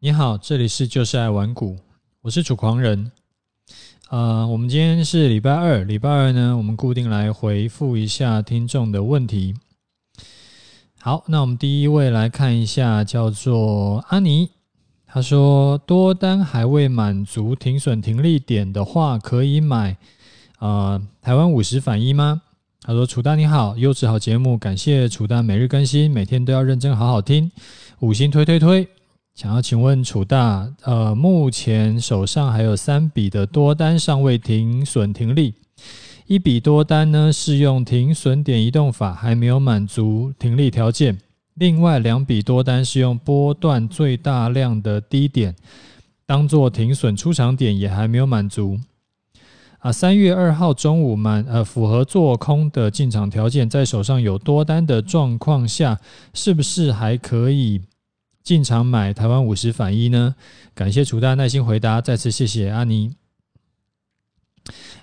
你好，这里是就是爱玩股，我是楚狂人。呃，我们今天是礼拜二，礼拜二呢，我们固定来回复一下听众的问题。好，那我们第一位来看一下，叫做阿尼，他说多单还未满足停损停利点的话，可以买呃台湾五十反一吗？他说楚大你好，优质好节目，感谢楚大每日更新，每天都要认真好好听，五星推推推。想要请问楚大，呃，目前手上还有三笔的多单尚未停损停利，一笔多单呢是用停损点移动法，还没有满足停利条件；另外两笔多单是用波段最大量的低点当做停损出场点，也还没有满足。啊，三月二号中午满，呃，符合做空的进场条件，在手上有多单的状况下，是不是还可以？进场买台湾五十反一呢？感谢楚大耐心回答，再次谢谢阿尼。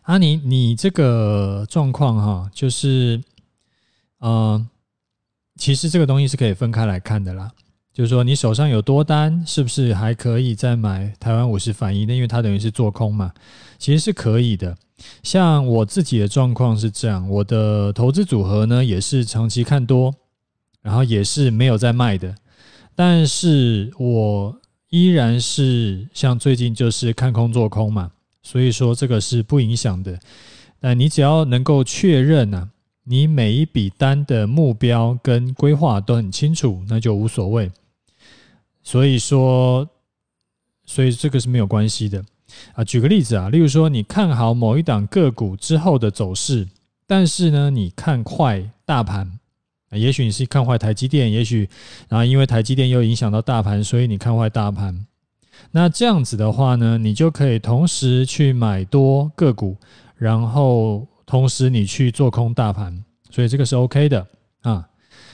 阿尼，你这个状况哈，就是，呃，其实这个东西是可以分开来看的啦。就是说，你手上有多单，是不是还可以再买台湾五十反一呢？因为它等于是做空嘛，其实是可以的。像我自己的状况是这样，我的投资组合呢也是长期看多，然后也是没有在卖的。但是我依然是像最近就是看空做空嘛，所以说这个是不影响的。但你只要能够确认呐，你每一笔单的目标跟规划都很清楚，那就无所谓。所以说，所以这个是没有关系的啊。举个例子啊，例如说你看好某一档个股之后的走势，但是呢，你看坏大盘。也许你是看坏台积电，也许然后因为台积电又影响到大盘，所以你看坏大盘。那这样子的话呢，你就可以同时去买多个股，然后同时你去做空大盘，所以这个是 OK 的啊。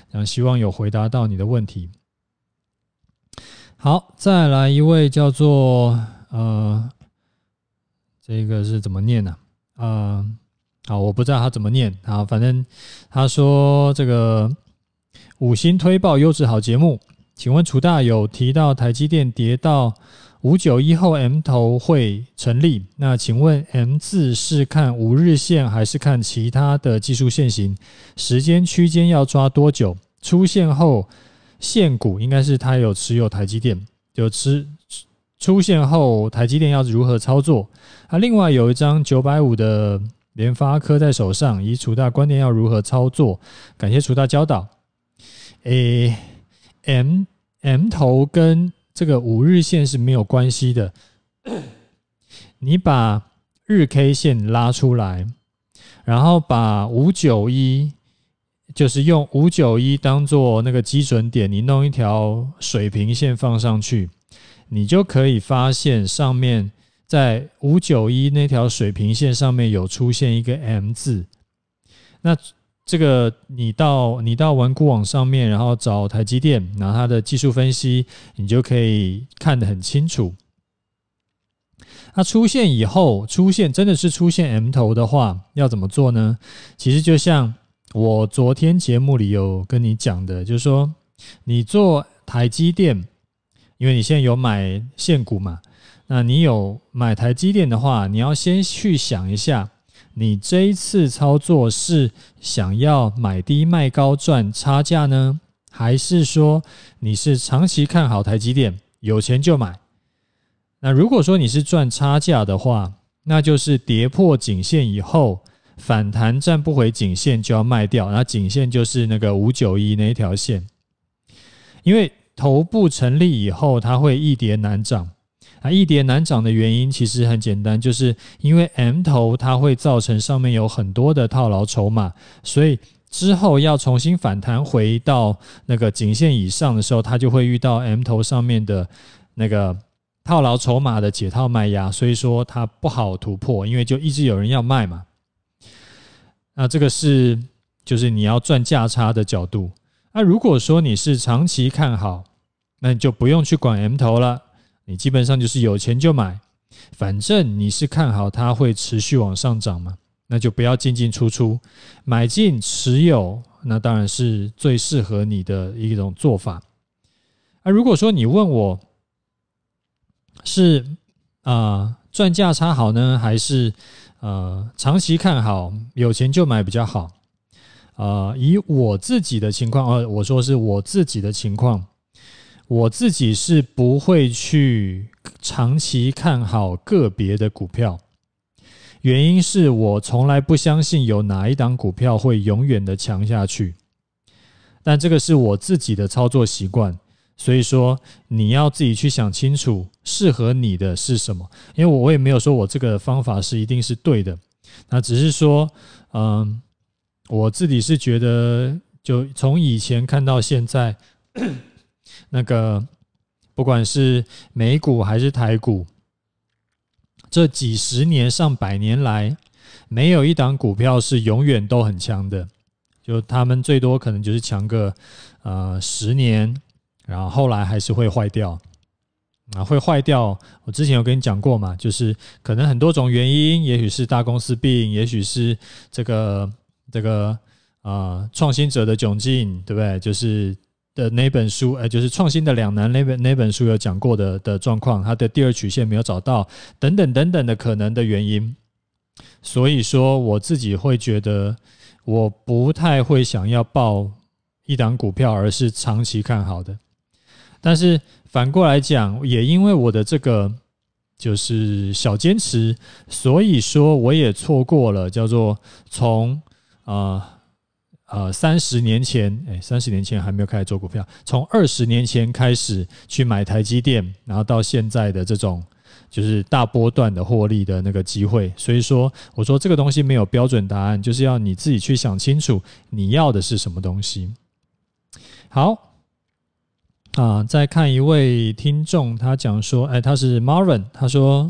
然后希望有回答到你的问题。好，再来一位叫做呃，这个是怎么念呢？啊？啊，我不知道他怎么念啊，反正他说这个五星推报优质好节目，请问楚大有提到台积电跌到五九一后 M 头会成立？那请问 M 字是看五日线还是看其他的技术线型？时间区间要抓多久？出现后现股应该是他有持有台积电，有持出现后台积电要如何操作？啊，另外有一张九百五的。联发科在手上，以楚大观念要如何操作？感谢楚大教导。诶，M M 头跟这个五日线是没有关系的。你把日 K 线拉出来，然后把五九一，就是用五九一当做那个基准点，你弄一条水平线放上去，你就可以发现上面。在五九一那条水平线上面有出现一个 M 字，那这个你到你到玩股网上面，然后找台积电，拿它的技术分析，你就可以看得很清楚。它出现以后，出现真的是出现 M 头的话，要怎么做呢？其实就像我昨天节目里有跟你讲的，就是说你做台积电，因为你现在有买现股嘛。那你有买台积电的话，你要先去想一下，你这一次操作是想要买低卖高赚差价呢，还是说你是长期看好台积电，有钱就买？那如果说你是赚差价的话，那就是跌破颈线以后反弹站不回颈线就要卖掉，那颈线就是那个五九一那一条线，因为头部成立以后它会易跌难涨。啊，易跌难涨的原因其实很简单，就是因为 M 头它会造成上面有很多的套牢筹码，所以之后要重新反弹回到那个颈线以上的时候，它就会遇到 M 头上面的那个套牢筹码的解套卖压，所以说它不好突破，因为就一直有人要卖嘛。那这个是就是你要赚价差的角度。那如果说你是长期看好，那你就不用去管 M 头了。你基本上就是有钱就买，反正你是看好它会持续往上涨嘛，那就不要进进出出，买进持有，那当然是最适合你的一种做法。啊，如果说你问我是啊赚价差好呢，还是呃长期看好，有钱就买比较好？呃，以我自己的情况，呃，我说是我自己的情况，我自己是不会去长期看好个别的股票，原因是我从来不相信有哪一档股票会永远的强下去，但这个是我自己的操作习惯，所以说你要自己去想清楚适合你的是什么，因为我也没有说我这个方法是一定是对的，那只是说，嗯、我自己是觉得，就从以前看到现在，那个不管是美股还是台股，这几十年、上百年来，没有一档股票是永远都很强的。就他们最多可能就是强个呃十年，然后后来还是会坏掉啊，会坏掉。我之前有跟你讲过嘛，就是可能很多种原因，也许是大公司病，也许是这个。这个啊，创新者的窘境，对不对？就是的那本书，呃，就是创新的两难那本那本书有讲过的的状况，它的第二曲线没有找到，等等等等的可能的原因。所以说，我自己会觉得，我不太会想要报一档股票，而是长期看好的。但是反过来讲，也因为我的这个就是小坚持，所以说我也错过了叫做从。啊，呃三十年前，哎，三十年前还没有开始做股票，从二十年前开始去买台积电，然后到现在的这种就是大波段的获利的那个机会。所以说，我说这个东西没有标准答案，就是要你自己去想清楚你要的是什么东西。好，啊，再看一位听众，他讲说，哎，他是 Marvin，他说。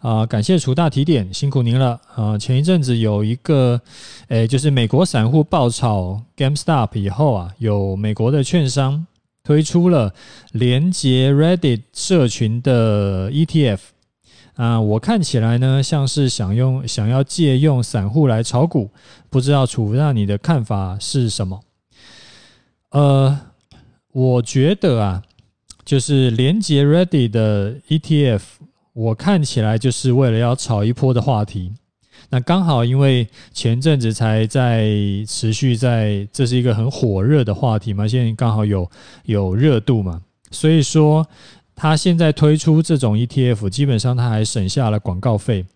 啊、感谢楚大提点，辛苦您了。啊、前一阵子有一个，诶，就是美国散户爆炒 GameStop 以后啊，有美国的券商推出了连接 Reddit 社群的 ETF。啊、我看起来呢，像是想用想要借用散户来炒股，不知道楚大你的看法是什么？呃，我觉得啊，就是连接 Reddit 的 ETF。我看起来就是为了要炒一波的话题，那刚好因为前阵子才在持续在，这是一个很火热的话题嘛，现在刚好有有热度嘛，所以说他现在推出这种 ETF，基本上他还省下了广告费，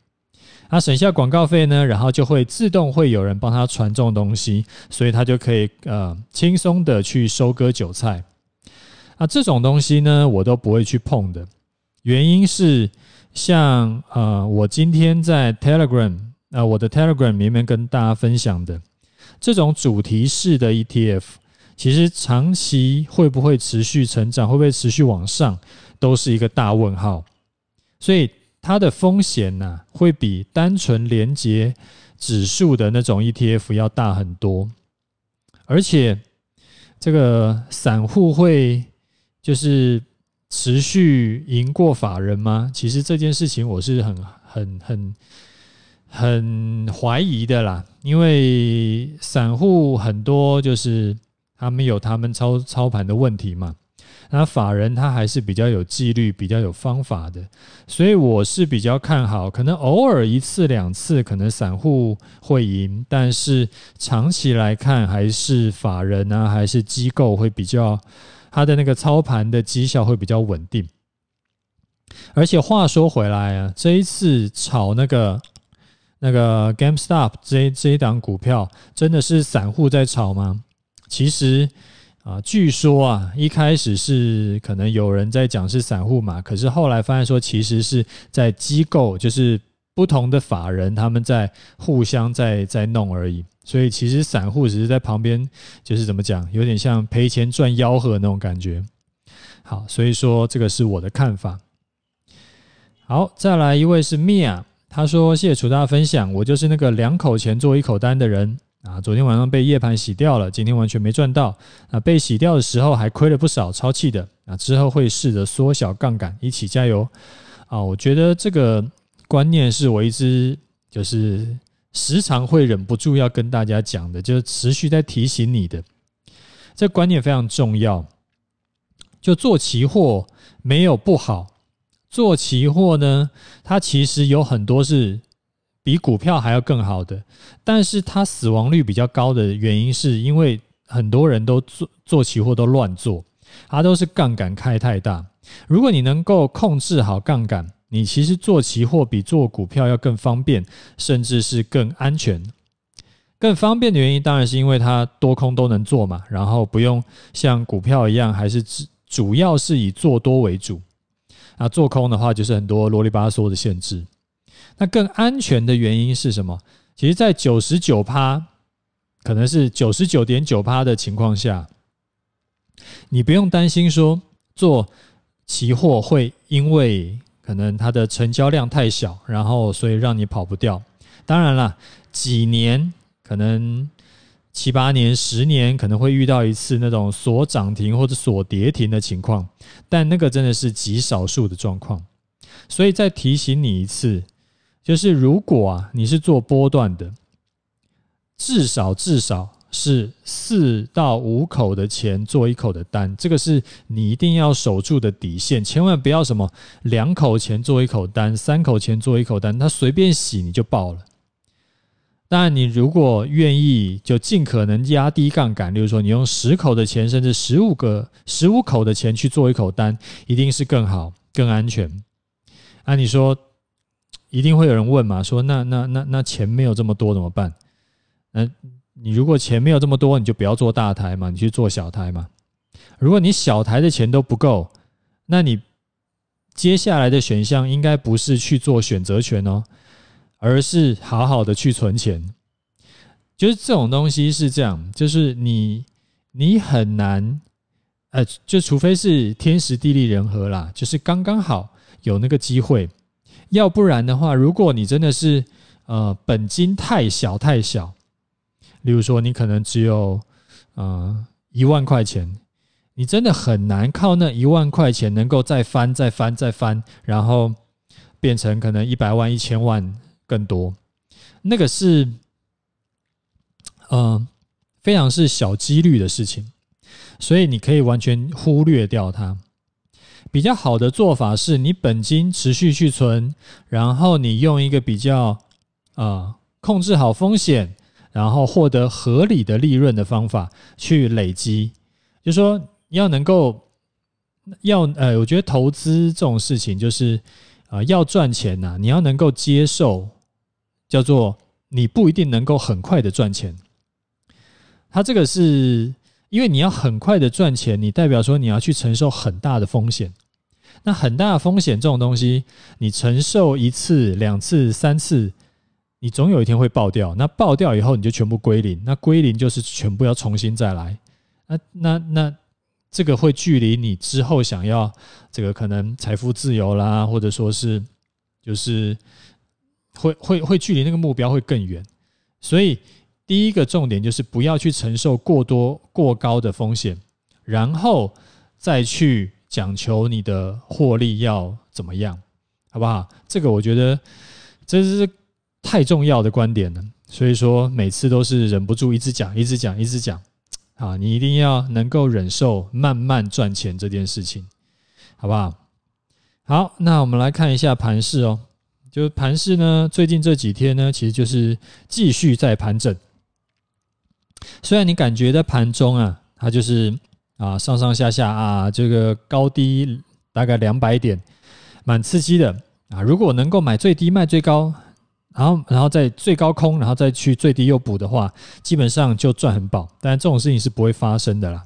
他省下广告费呢，然后就会自动会有人帮他传这种东西，所以他就可以呃轻松的去收割韭菜，啊，这种东西呢我都不会去碰的，原因是。像呃，我今天在 Telegram 啊、呃，我的 Telegram 里面跟大家分享的这种主题式的 ETF，其实长期会不会持续成长，会不会持续往上，都是一个大问号。所以它的风险呢、会比单纯连接指数的那种 ETF 要大很多。而且这个散户会就是。持续赢过法人吗？其实这件事情我是很、很、很、很怀疑的啦。因为散户很多就是他们有他们操操盘的问题嘛。那法人他还是比较有纪律、比较有方法的，所以我是比较看好。可能偶尔一次两次，可能散户会赢，但是长期来看，还是法人啊，还是机构会比较。他的那个操盘的绩效会比较稳定，而且话说回来啊，这一次炒那个那个 GameStop 这这一档股票，真的是散户在炒吗？其实啊，据说啊，一开始是可能有人在讲是散户嘛，可是后来发现说，其实是在机构，就是不同的法人他们在互相在在弄而已。所以其实散户只是在旁边，就是怎么讲，有点像赔钱赚吆喝那种感觉。好，所以说这个是我的看法。好，再来一位是 Mia，他说谢谢楚大分享，我就是那个两口钱做一口单的人啊。昨天晚上被夜盘洗掉了，今天完全没赚到啊。被洗掉的时候还亏了不少，超气的啊。之后会试着缩小杠杆，一起加油啊。我觉得这个观念是我一直就是。时常会忍不住要跟大家讲的，就是持续在提醒你的，这观念非常重要。就做期货没有不好，做期货呢，它其实有很多是比股票还要更好的，但是它死亡率比较高的原因，是因为很多人都做做期货都乱做，它都是杠杆开太大。如果你能够控制好杠杆，你其实做期货比做股票要更方便，甚至是更安全。更方便的原因，当然是因为它多空都能做嘛，然后不用像股票一样，还是主主要是以做多为主。啊，做空的话就是很多啰里吧嗦的限制。那更安全的原因是什么？其实，在九十九趴，可能是九十九点九趴的情况下，你不用担心说做期货会因为可能它的成交量太小，然后所以让你跑不掉。当然了，几年可能。七八年、十年可能会遇到一次那种锁涨停或者锁跌停的情况，但那个真的是极少数的状况。所以再提醒你一次，就是如果啊你是做波段的，至少至少是四到五口的钱做一口的单，这个是你一定要守住的底线，千万不要什么两口钱做一口单，三口钱做一口单，它随便洗你就爆了。当然，你如果愿意，就尽可能压低杠杆。例如说，你用十口的钱，甚至十五个、十五口的钱去做一口单，一定是更好、更安全。按、啊、你说，一定会有人问嘛？说那那那那钱没有这么多怎么办？那你如果钱没有这么多，你就不要做大台嘛，你去做小台嘛。如果你小台的钱都不够，那你接下来的选项应该不是去做选择权哦。而是好好的去存钱，就是这种东西是这样，就是你你很难，呃，就除非是天时地利人和啦，就是刚刚好有那个机会，要不然的话，如果你真的是呃本金太小太小，例如说你可能只有啊一万块钱，你真的很难靠那一万块钱能够再翻再翻再翻，然后变成可能一百万一千万。更多，那个是，呃，非常是小几率的事情，所以你可以完全忽略掉它。比较好的做法是你本金持续去存，然后你用一个比较呃控制好风险，然后获得合理的利润的方法去累积。就是说要能够要呃，我觉得投资这种事情就是啊、呃，要赚钱呐、你要能够接受。叫做你不一定能够很快的赚钱，它这个是因为你要很快的赚钱，你代表说你要去承受很大的风险。那很大的风险这种东西，你承受一次、两次、三次，你总有一天会爆掉。那爆掉以后，你就全部归零。那归零就是全部要重新再来。那那那这个会距离你之后想要这个可能财富自由啦，或者说是就是。会会会距离那个目标会更远，所以第一个重点就是不要去承受过多过高的风险，然后再去讲求你的获利要怎么样，好不好？这个我觉得这是太重要的观点了，所以说每次都是忍不住一直讲，一直讲，一直讲，啊，你一定要能够忍受慢慢赚钱这件事情，好不好？好，那我们来看一下盘势哦。就盘势呢，最近这几天呢，其实就是继续在盘整。虽然你感觉在盘中啊，它就是啊上上下下啊，这个高低大概两百点，蛮刺激的啊。如果能够买最低卖最高，然后然后在最高空，然后再去最低又补的话，基本上就赚很饱。但这种事情是不会发生的啦。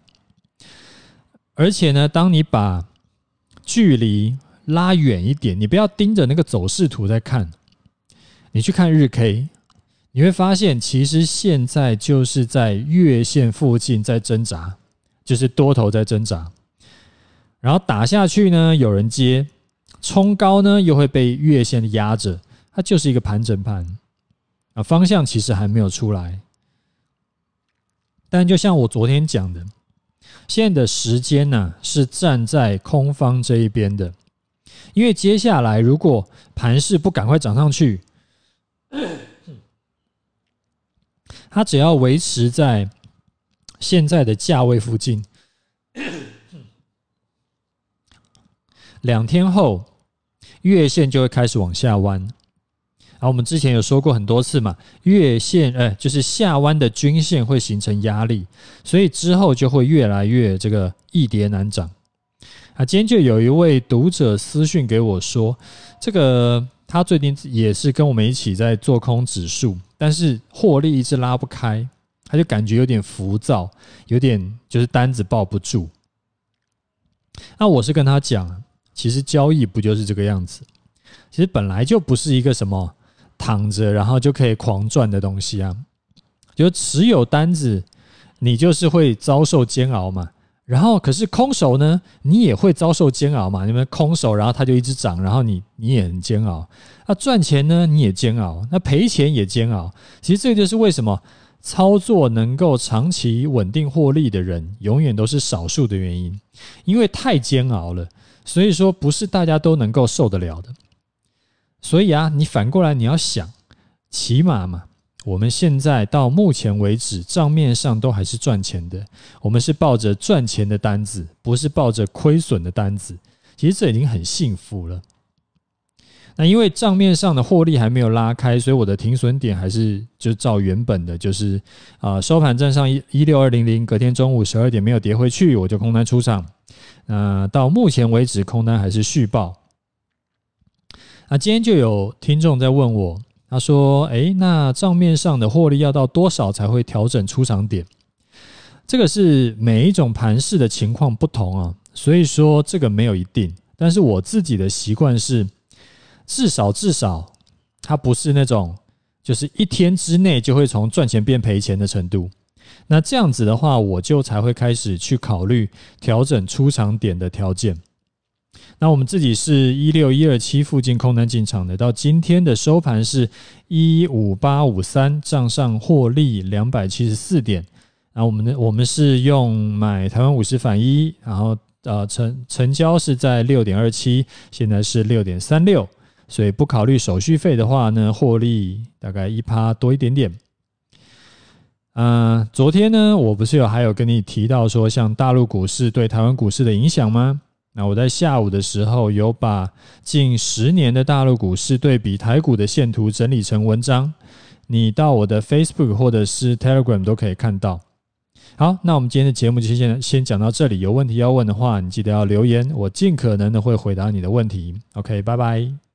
而且呢，当你把距离拉远一点，你不要盯着那个走势图在看，你去看日 K，你会发现其实现在就是在月线附近在挣扎，就是多头在挣扎，然后打下去呢，有人接，冲高呢又会被月线压着，它就是一个盘整盘啊，方向其实还没有出来，但就像我昨天讲的，现在的时间呢是站在空方这一边的。因为接下来，如果盘势不赶快涨上去，它只要维持在现在的价位附近，两天后月线就会开始往下弯。啊，我们之前有说过很多次嘛，月线哎，就是下弯的均线会形成压力，所以之后就会越来越这个易跌难涨。啊，今天就有一位读者私讯给我说，这个他最近也是跟我们一起在做空指数，但是获利一直拉不开，他就感觉有点浮躁，有点就是单子抱不住。那我是跟他讲，其实交易不就是这个样子？其实本来就不是一个什么。躺着，然后就可以狂赚的东西啊，就持有单子，你就是会遭受煎熬嘛。然后，可是空手呢，你也会遭受煎熬嘛。你们空手，然后它就一直涨，然后你你也很煎熬。那赚钱呢，你也煎熬；那赔钱也煎熬。其实这就是为什么操作能够长期稳定获利的人，永远都是少数的原因，因为太煎熬了。所以说，不是大家都能够受得了的。所以啊，你反过来你要想，起码嘛，我们现在到目前为止账面上都还是赚钱的，我们是抱着赚钱的单子，不是抱着亏损的单子。其实这已经很幸福了。那因为账面上的获利还没有拉开，所以我的停损点还是就照原本的，就是啊收盘站上一一六二零零，隔天中午十二点没有跌回去，我就空单出场。那到目前为止，空单还是续报。啊今天就有听众在问我，他说：“诶，那账面上的获利要到多少才会调整出场点？这个是每一种盘势的情况不同啊，所以说这个没有一定。但是我自己的习惯是，至少至少它不是那种就是一天之内就会从赚钱变赔钱的程度。那这样子的话，我就才会开始去考虑调整出场点的条件。”那我们自己是一六一二七附近空单进场的，到今天的收盘是一五八五三，账上获利两百七十四点。那我们的我们是用买台湾五十反一，然后呃成成交是在六点二七，现在是六点三六，所以不考虑手续费的话呢，获利大概一趴多一点点。嗯、昨天呢，我不是有还有跟你提到说，像大陆股市对台湾股市的影响吗？那我在下午的时候有把近十年的大陆股市对比台股的线图整理成文章，你到我的 Facebook 或者是 Telegram 都可以看到。好，那我们今天的节目就先先讲到这里。有问题要问的话，你记得要留言，我尽可能的会回答你的问题。OK，拜拜。